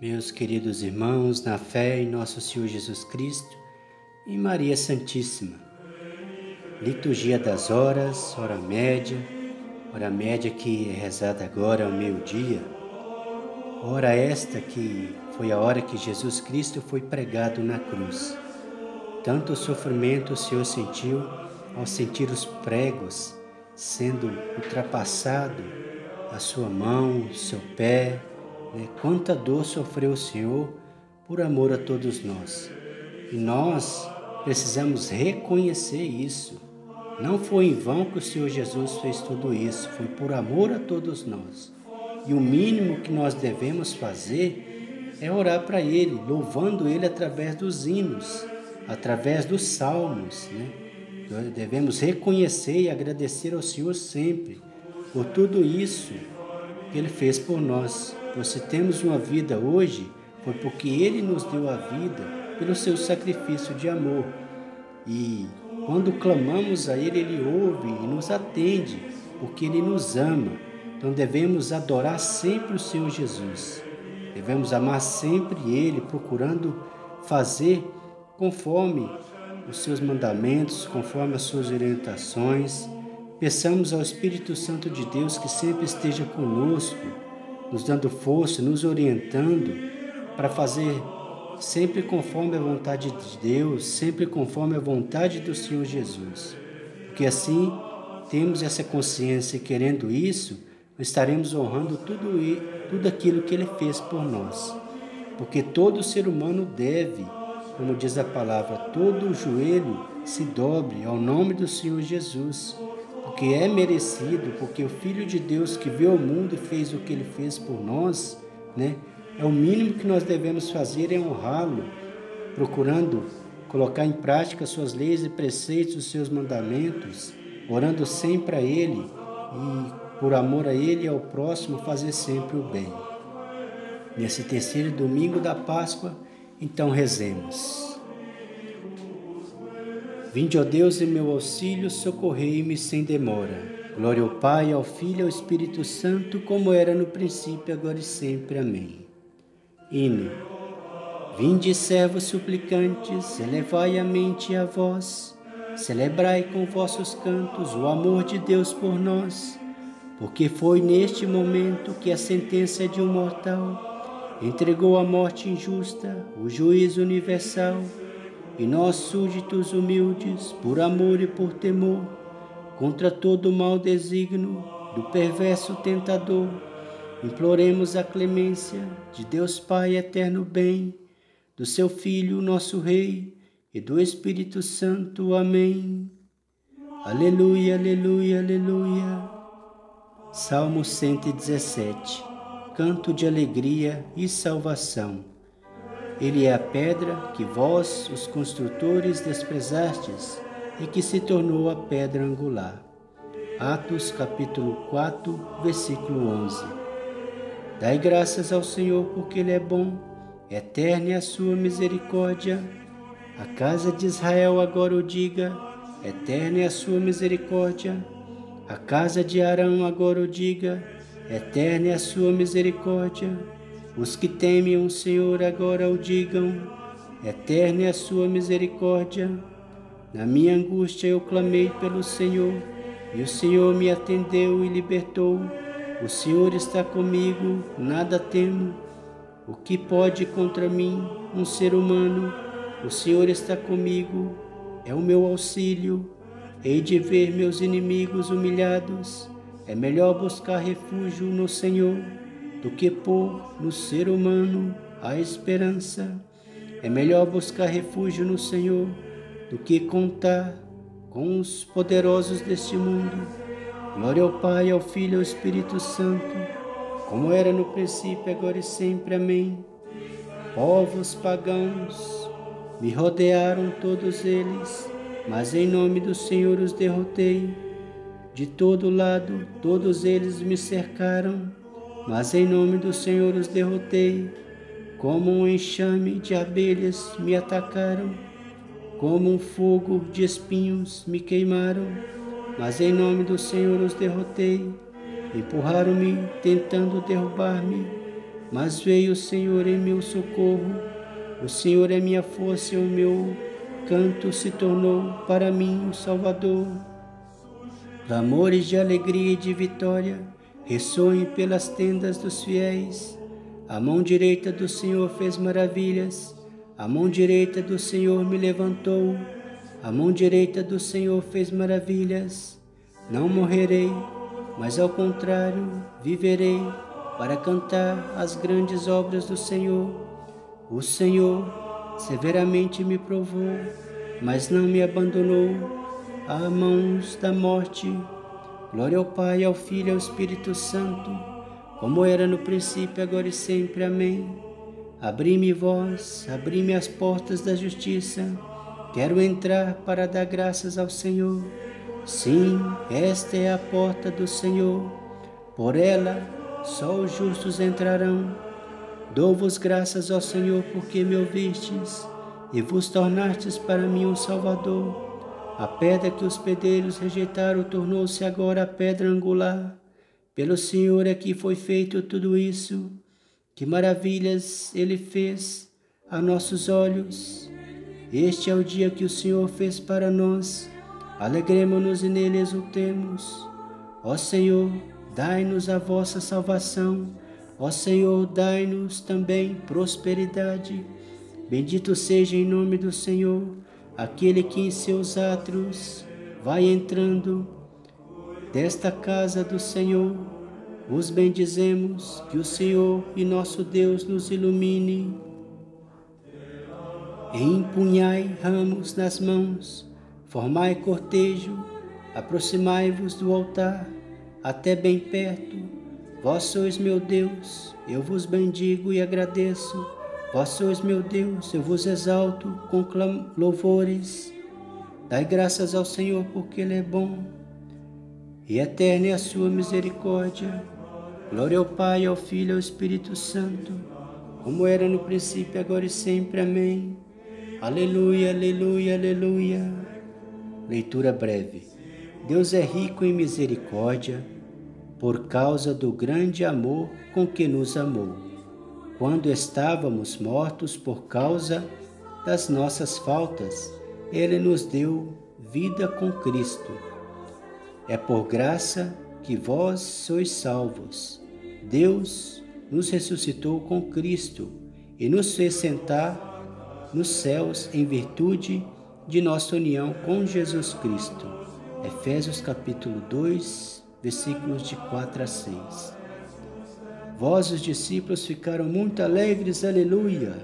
Meus queridos irmãos, na fé em nosso Senhor Jesus Cristo e Maria Santíssima. Liturgia das horas, hora média, hora média que é rezada agora ao meio-dia. Hora esta que foi a hora que Jesus Cristo foi pregado na cruz. Tanto sofrimento o Senhor sentiu ao sentir os pregos sendo ultrapassado, a sua mão, seu pé, né? Quanta dor sofreu o Senhor por amor a todos nós. E nós precisamos reconhecer isso. Não foi em vão que o Senhor Jesus fez tudo isso, foi por amor a todos nós. E o mínimo que nós devemos fazer é orar para Ele, louvando Ele através dos hinos, através dos salmos. Né? Devemos reconhecer e agradecer ao Senhor sempre por tudo isso que Ele fez por nós. Pois se temos uma vida hoje, foi porque Ele nos deu a vida pelo seu sacrifício de amor. E quando clamamos a Ele, Ele ouve e nos atende, porque Ele nos ama. Então devemos adorar sempre o Senhor Jesus. Devemos amar sempre Ele, procurando fazer conforme os seus mandamentos, conforme as suas orientações. Peçamos ao Espírito Santo de Deus que sempre esteja conosco nos dando força, nos orientando para fazer sempre conforme a vontade de Deus, sempre conforme a vontade do Senhor Jesus. Porque assim temos essa consciência e querendo isso, estaremos honrando tudo, tudo aquilo que Ele fez por nós. Porque todo ser humano deve, como diz a palavra, todo o joelho se dobre ao nome do Senhor Jesus porque é merecido, porque o Filho de Deus que veio ao mundo e fez o que ele fez por nós, né? É o mínimo que nós devemos fazer é honrá-lo, procurando colocar em prática suas leis e preceitos, os seus mandamentos, orando sempre a Ele e, por amor a Ele e ao próximo, fazer sempre o bem. Nesse terceiro domingo da Páscoa, então rezemos. Vinde, ó Deus, em meu auxílio, socorrei-me sem demora. Glória ao Pai, ao Filho e ao Espírito Santo, como era no princípio, agora e sempre. Amém. Hino. Vinde, servos suplicantes, elevai a mente a vós, celebrai com vossos cantos o amor de Deus por nós, porque foi neste momento que a sentença de um mortal entregou à morte injusta o juízo universal e nós, súditos humildes, por amor e por temor, contra todo o mau desígnio do perverso tentador, imploremos a clemência de Deus Pai eterno bem, do seu Filho, nosso Rei, e do Espírito Santo. Amém. Aleluia, aleluia, aleluia. Salmo 117. Canto de alegria e salvação. Ele é a pedra que vós, os construtores, desprezastes e que se tornou a pedra angular. Atos capítulo 4, versículo 11. Dai graças ao Senhor porque Ele é bom, eterna é a sua misericórdia. A casa de Israel agora o diga, eterna é a sua misericórdia. A casa de Arão agora o diga, eterna é a sua misericórdia. Os que temem o Senhor agora o digam, eterna é a sua misericórdia. Na minha angústia eu clamei pelo Senhor, e o Senhor me atendeu e libertou. O Senhor está comigo, nada temo. O que pode contra mim um ser humano? O Senhor está comigo, é o meu auxílio. Hei de ver meus inimigos humilhados. É melhor buscar refúgio no Senhor do que pôr no ser humano a esperança. É melhor buscar refúgio no Senhor do que contar com os poderosos deste mundo. Glória ao Pai, ao Filho e ao Espírito Santo, como era no princípio, agora e sempre. Amém. Povos pagãos me rodearam todos eles, mas em nome do Senhor os derrotei. De todo lado, todos eles me cercaram mas em nome do Senhor os derrotei. Como um enxame de abelhas me atacaram, como um fogo de espinhos me queimaram, mas em nome do Senhor os derrotei. Empurraram-me, tentando derrubar-me, mas veio o Senhor em meu socorro. O Senhor é minha força e o meu canto se tornou para mim o Salvador. Clamores de alegria e de vitória ressoem pelas tendas dos fiéis. A mão direita do Senhor fez maravilhas, a mão direita do Senhor me levantou, a mão direita do Senhor fez maravilhas. Não morrerei, mas ao contrário, viverei para cantar as grandes obras do Senhor. O Senhor severamente me provou, mas não me abandonou a mãos da morte. Glória ao Pai, ao Filho e ao Espírito Santo, como era no princípio, agora e sempre. Amém. Abri-me vós, abri-me as portas da justiça. Quero entrar para dar graças ao Senhor. Sim, esta é a porta do Senhor. Por ela só os justos entrarão. Dou-vos graças ao Senhor porque me ouvistes e vos tornastes para mim um Salvador. A pedra que os pedreiros rejeitaram tornou-se agora a pedra angular. Pelo Senhor é que foi feito tudo isso. Que maravilhas ele fez a nossos olhos. Este é o dia que o Senhor fez para nós. Alegremos-nos e nele exultemos. Ó Senhor, Dai-nos a vossa salvação. Ó Senhor, dai-nos também prosperidade. Bendito seja em nome do Senhor aquele que em seus átrios vai entrando. Desta casa do Senhor vos bendizemos, que o Senhor e nosso Deus nos ilumine. empunhai ramos nas mãos, formai cortejo, aproximai-vos do altar até bem perto. Vós sois meu Deus, eu vos bendigo e agradeço. Vós sois meu Deus, eu vos exalto com louvores. Dai graças ao Senhor, porque Ele é bom, e eterna é a sua misericórdia. Glória ao Pai, ao Filho e ao Espírito Santo, como era no princípio, agora e sempre. Amém. Aleluia, aleluia, aleluia. Leitura breve. Deus é rico em misericórdia por causa do grande amor com que nos amou. Quando estávamos mortos por causa das nossas faltas, Ele nos deu vida com Cristo. É por graça que vós sois salvos. Deus nos ressuscitou com Cristo e nos fez sentar nos céus em virtude de nossa união com Jesus Cristo Efésios capítulo 2, versículos de 4 a 6. Vós, os discípulos, ficaram muito alegres, aleluia,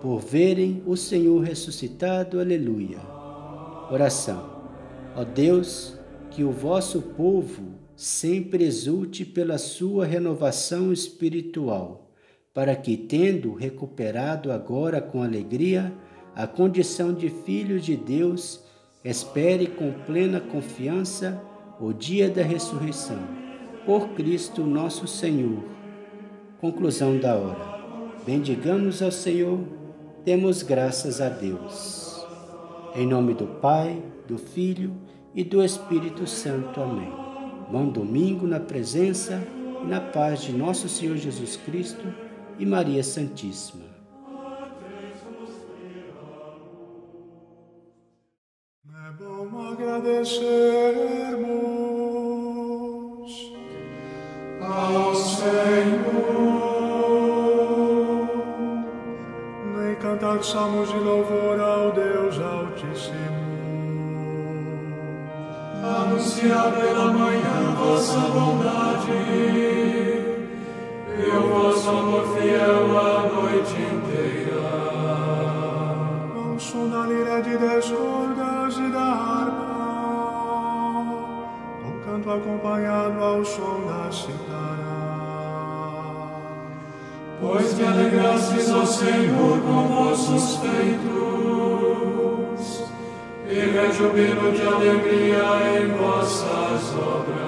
por verem o Senhor ressuscitado, aleluia. Oração. Ó Deus, que o vosso povo sempre exulte pela sua renovação espiritual, para que, tendo recuperado agora com alegria a condição de filhos de Deus, Espere com plena confiança o dia da ressurreição. Por Cristo nosso Senhor. Conclusão da hora. Bendigamos ao Senhor, demos graças a Deus. Em nome do Pai, do Filho e do Espírito Santo. Amém. Bom domingo na presença e na paz de nosso Senhor Jesus Cristo e Maria Santíssima. agradecermos ao salmos de louvor ao Deus Altíssimo. Anunciar pela manhã vossa bondade e o vosso amor fiel a noite inteira. Ao som da lira de dez cordas e da harpa canto acompanhado ao som da citara. Pois te alegrastes, ó Senhor, com vossos feitos, e rejubilo de alegria em vossas obras.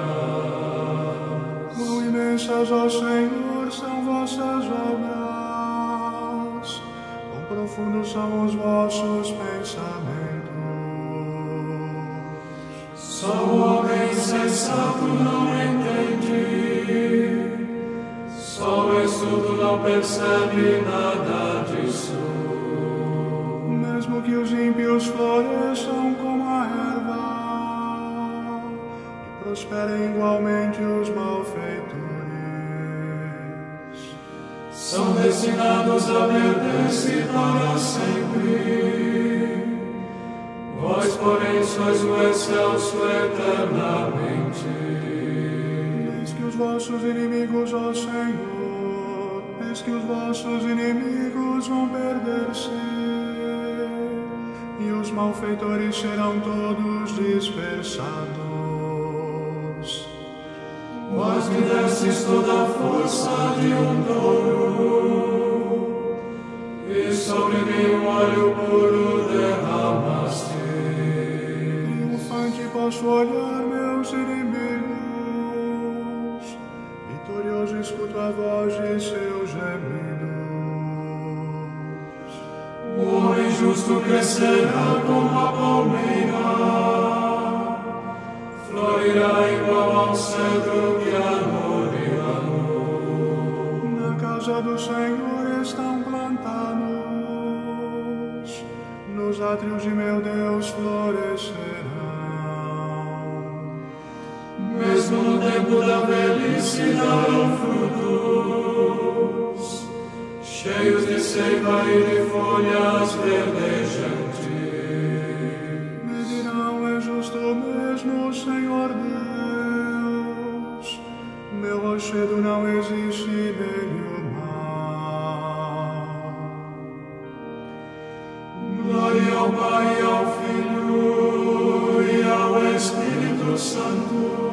Quão imensas, ó Senhor, são vossas obras, quão profundos são os vossos pensamentos. Só o homem sensato não entende, só pois tu não percebe nada disso. Mesmo que os ímpios floresçam como a erva, e prosperem igualmente os malfeitores. São destinados a perder-se para sempre. Vós, porém, sois o excelso eternamente. Que vossos inimigos, ó Senhor, eis que os vossos inimigos vão perder-se, e os malfeitores serão todos dispersados. Vós me destes toda a força de um touro, e sobre mim um óleo puro derramaste. Triunfante posso olhar meus inimigos, vitorioso escuto a voz de seus gemidos. O homem justo crescerá como a palmeira, florirá igual ao cedro que arboreado. Na casa do Senhor estão plantados, nos átrios de meu Deus florescerão. Mesmo no tempo da velhice darão frutos, cheios de seiva e de folhas verdejantes. Me dirão, é justo mesmo, Senhor Deus, meu rochedo não existe nele. Glória ao Pai, ao Filho e ao Espírito Santo,